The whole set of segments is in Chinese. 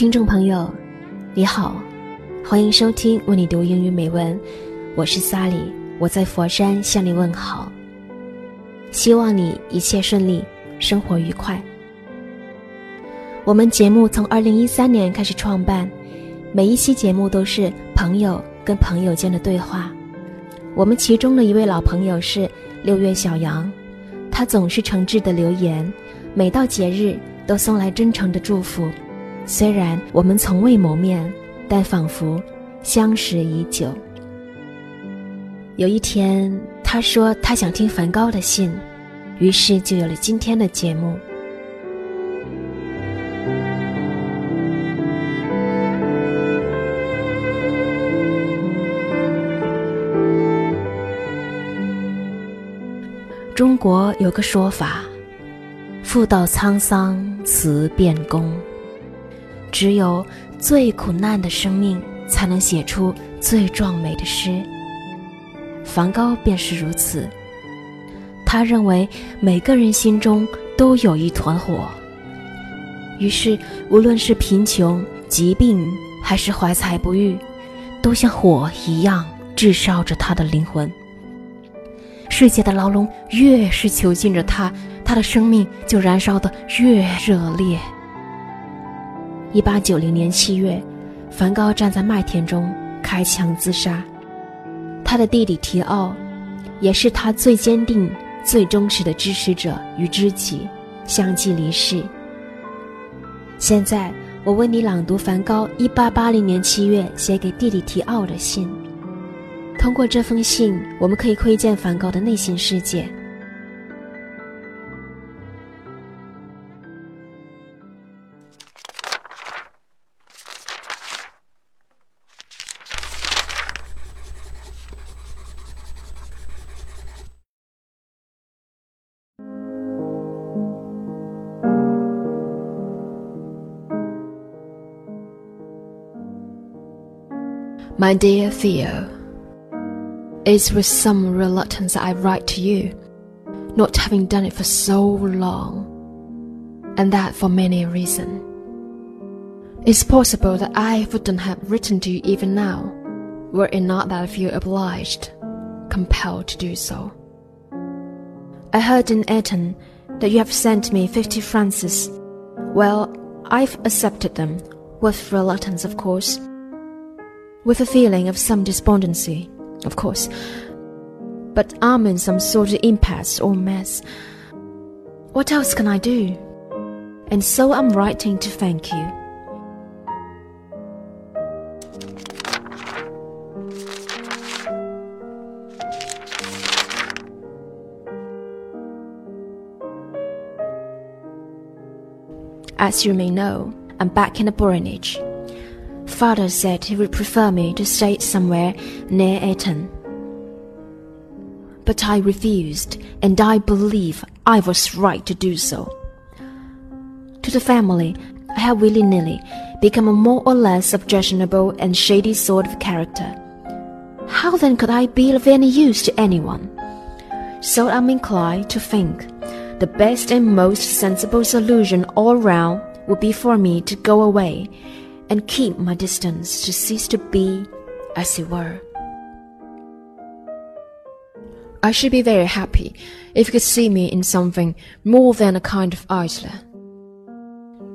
听众朋友，你好，欢迎收听为你读英语美文，我是萨里，我在佛山向你问好。希望你一切顺利，生活愉快。我们节目从二零一三年开始创办，每一期节目都是朋友跟朋友间的对话。我们其中的一位老朋友是六月小杨，他总是诚挚的留言，每到节日都送来真诚的祝福。虽然我们从未谋面，但仿佛相识已久。有一天，他说他想听梵高的信，于是就有了今天的节目。中国有个说法：“妇道沧桑，词变工。”只有最苦难的生命，才能写出最壮美的诗。梵高便是如此。他认为每个人心中都有一团火，于是无论是贫穷、疾病，还是怀才不遇，都像火一样炙烧着他的灵魂。世界的牢笼越是囚禁着他，他的生命就燃烧得越热烈。一八九零年七月，梵高站在麦田中开枪自杀。他的弟弟提奥，也是他最坚定、最忠实的支持者与知己，相继离世。现在，我为你朗读梵高一八八零年七月写给弟弟提奥的信。通过这封信，我们可以窥见梵高的内心世界。My dear Theo, it's with some reluctance that I write to you, not having done it for so long, and that for many a reason. It's possible that I wouldn't have written to you even now, were it not that I feel obliged, compelled to do so. I heard in Eton that you have sent me fifty francs. Well, I've accepted them, with reluctance, of course with a feeling of some despondency, of course. But I'm in some sort of impasse or mess. What else can I do? And so I'm writing to thank you. As you may know, I'm back in the Borinage Father said he would prefer me to stay somewhere near Eton. But I refused, and I believe I was right to do so. To the family, I have willy nilly become a more or less objectionable and shady sort of character. How then could I be of any use to anyone? So I'm inclined to think the best and most sensible solution all round would be for me to go away and keep my distance to cease to be, as it were. I should be very happy if you could see me in something more than a kind of idler.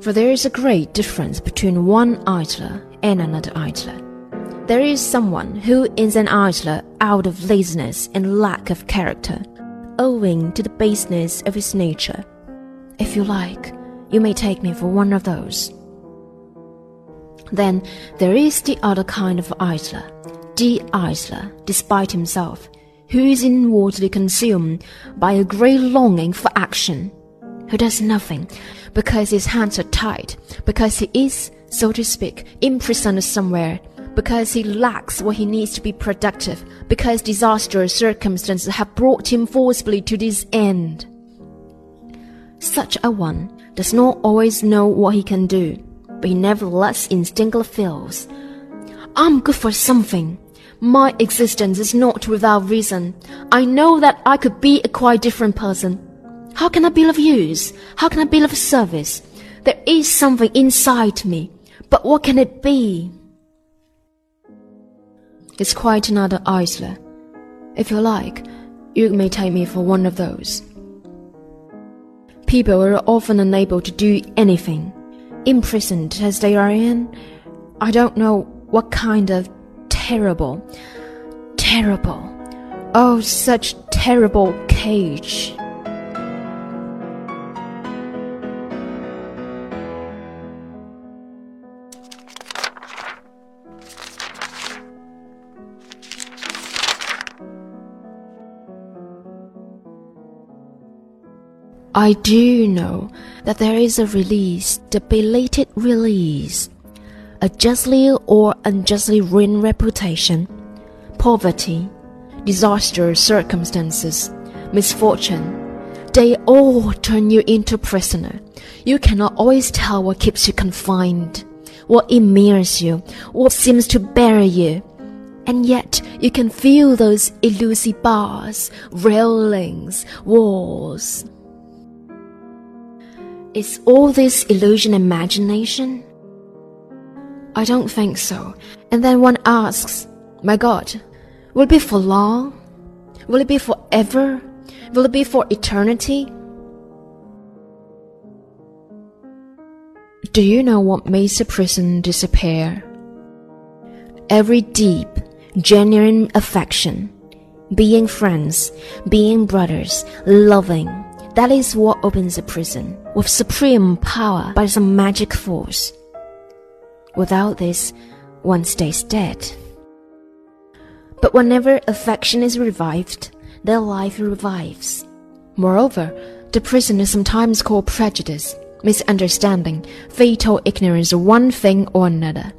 For there is a great difference between one idler and another idler. There is someone who is an idler out of laziness and lack of character, owing to the baseness of his nature. If you like, you may take me for one of those. Then there is the other kind of idler, the idler, despite himself, who is inwardly consumed by a great longing for action, who does nothing because his hands are tied, because he is, so to speak, imprisoned somewhere, because he lacks what he needs to be productive, because disastrous circumstances have brought him forcibly to this end. Such a one does not always know what he can do but he nevertheless instinctively feels. I'm good for something. My existence is not without reason. I know that I could be a quite different person. How can I be of use? How can I be of service? There is something inside me, But what can it be? It's quite another Isla. If you like, you may take me for one of those. People are often unable to do anything, imprisoned as they are in. I don't know what kind of terrible, terrible, oh, such terrible cage. I do know that there is a release, the belated release, a justly or unjustly ruined reputation, poverty, disastrous circumstances, misfortune. They all turn you into prisoner. You cannot always tell what keeps you confined, what immersed you, what seems to bury you. And yet you can feel those elusive bars, railings, walls. Is all this illusion imagination? I don't think so. And then one asks, My God, will it be for long? Will it be forever? Will it be for eternity? Do you know what makes a prison disappear? Every deep, genuine affection, being friends, being brothers, loving, that is what opens a prison with supreme power by some magic force. Without this, one stays dead. But whenever affection is revived, their life revives. Moreover, the prison is sometimes called prejudice, misunderstanding, fatal ignorance of one thing or another,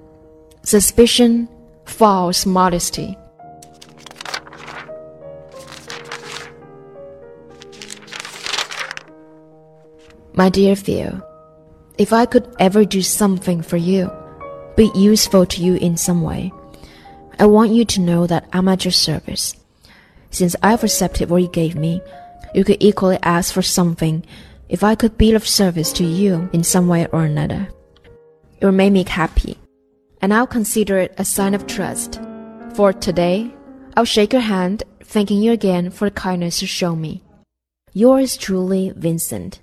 suspicion, false modesty. My dear Theo, if I could ever do something for you, be useful to you in some way, I want you to know that I'm at your service. Since I've accepted what you gave me, you could equally ask for something if I could be of service to you in some way or another. It will make me happy, and I'll consider it a sign of trust. For today, I'll shake your hand, thanking you again for the kindness you show me. Yours truly, Vincent.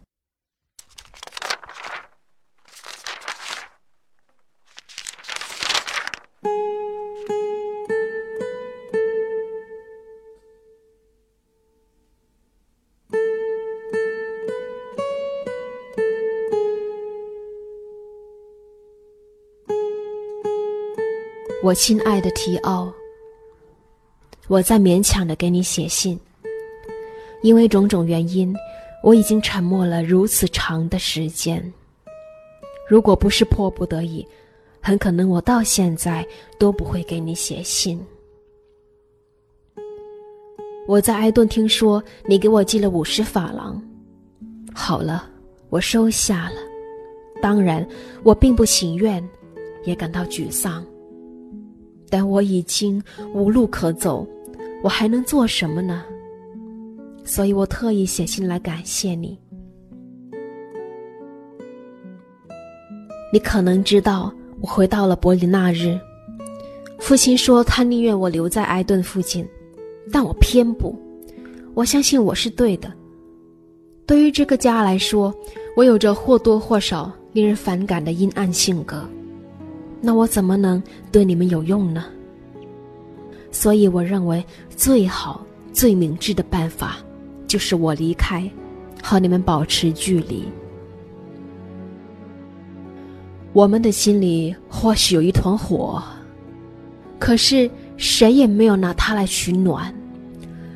我亲爱的提奥，我在勉强的给你写信，因为种种原因，我已经沉默了如此长的时间。如果不是迫不得已，很可能我到现在都不会给你写信。我在埃顿听说你给我寄了五十法郎，好了，我收下了。当然，我并不情愿，也感到沮丧。但我已经无路可走，我还能做什么呢？所以我特意写信来感谢你。你可能知道，我回到了柏林那日，父亲说他宁愿我留在埃顿附近，但我偏不。我相信我是对的。对于这个家来说，我有着或多或少令人反感的阴暗性格。那我怎么能对你们有用呢？所以我认为最好、最明智的办法，就是我离开，和你们保持距离。我们的心里或许有一团火，可是谁也没有拿它来取暖。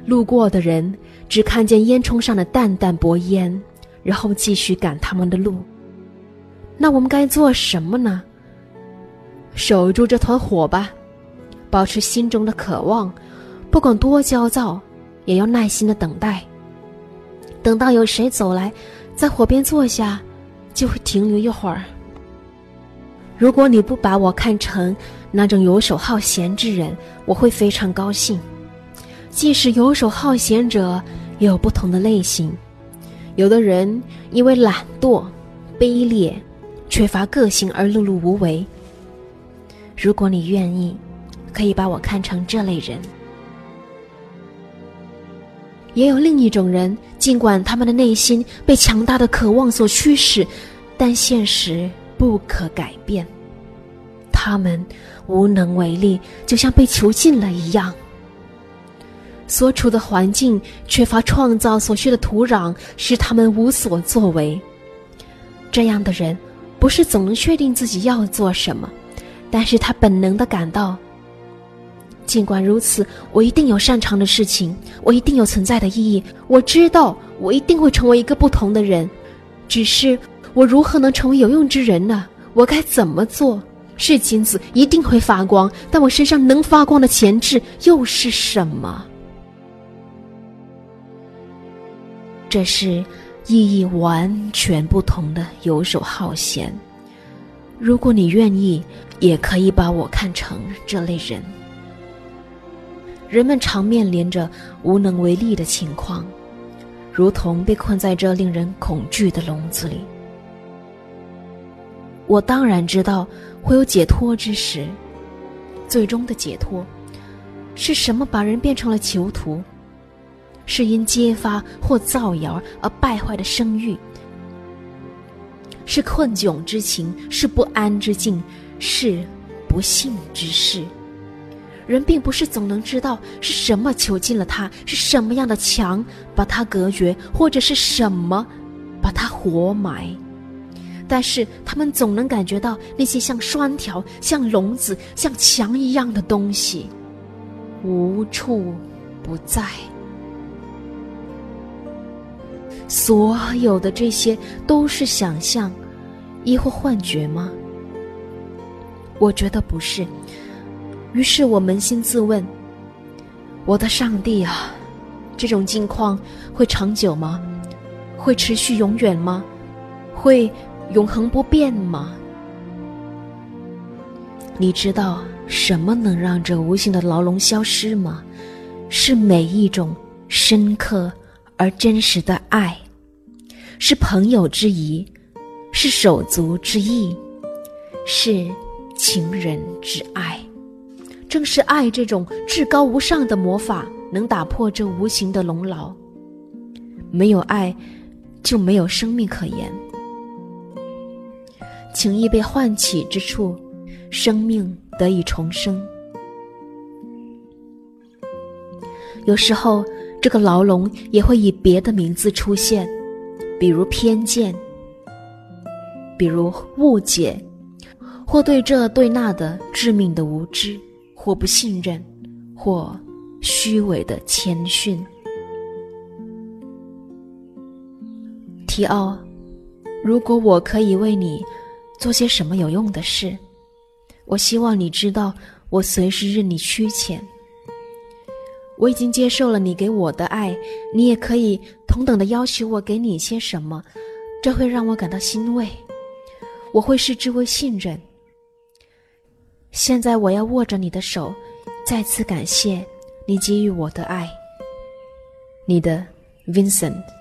路过的人只看见烟囱上的淡淡薄烟，然后继续赶他们的路。那我们该做什么呢？守住这团火吧，保持心中的渴望，不管多焦躁，也要耐心的等待。等到有谁走来，在火边坐下，就会停留一会儿。如果你不把我看成那种游手好闲之人，我会非常高兴。即使游手好闲者也有不同的类型，有的人因为懒惰、卑劣、缺乏个性而碌碌无为。如果你愿意，可以把我看成这类人。也有另一种人，尽管他们的内心被强大的渴望所驱使，但现实不可改变。他们无能为力，就像被囚禁了一样。所处的环境缺乏创造所需的土壤，使他们无所作为。这样的人，不是总能确定自己要做什么，但是他本能的感到。尽管如此，我一定有擅长的事情，我一定有存在的意义。我知道，我一定会成为一个不同的人。只是，我如何能成为有用之人呢？我该怎么做？是金子一定会发光，但我身上能发光的潜质又是什么？这是意义完全不同的游手好闲。如果你愿意，也可以把我看成这类人。人们常面临着无能为力的情况，如同被困在这令人恐惧的笼子里。我当然知道会有解脱之时，最终的解脱是什么？把人变成了囚徒，是因揭发或造谣而败坏的声誉，是困窘之情，是不安之境，是不幸之事。人并不是总能知道是什么囚禁了他，是什么样的墙把他隔绝，或者是什么把他活埋。但是他们总能感觉到那些像栓条、像笼子、像墙一样的东西，无处不在。所有的这些都是想象，亦或幻觉吗？我觉得不是。于是我扪心自问：“我的上帝啊，这种境况会长久吗？会持续永远吗？会永恒不变吗？”你知道什么能让这无形的牢笼消失吗？是每一种深刻而真实的爱，是朋友之谊，是手足之义，是情人之爱。正是爱这种至高无上的魔法，能打破这无形的笼牢。没有爱，就没有生命可言。情谊被唤起之处，生命得以重生。有时候，这个牢笼也会以别的名字出现，比如偏见，比如误解，或对这对那的致命的无知。或不信任，或虚伪的谦逊。提奥，如果我可以为你做些什么有用的事，我希望你知道，我随时任你驱遣。我已经接受了你给我的爱，你也可以同等的要求我给你些什么，这会让我感到欣慰。我会视之为信任。现在我要握着你的手，再次感谢你给予我的爱。你的 Vincent。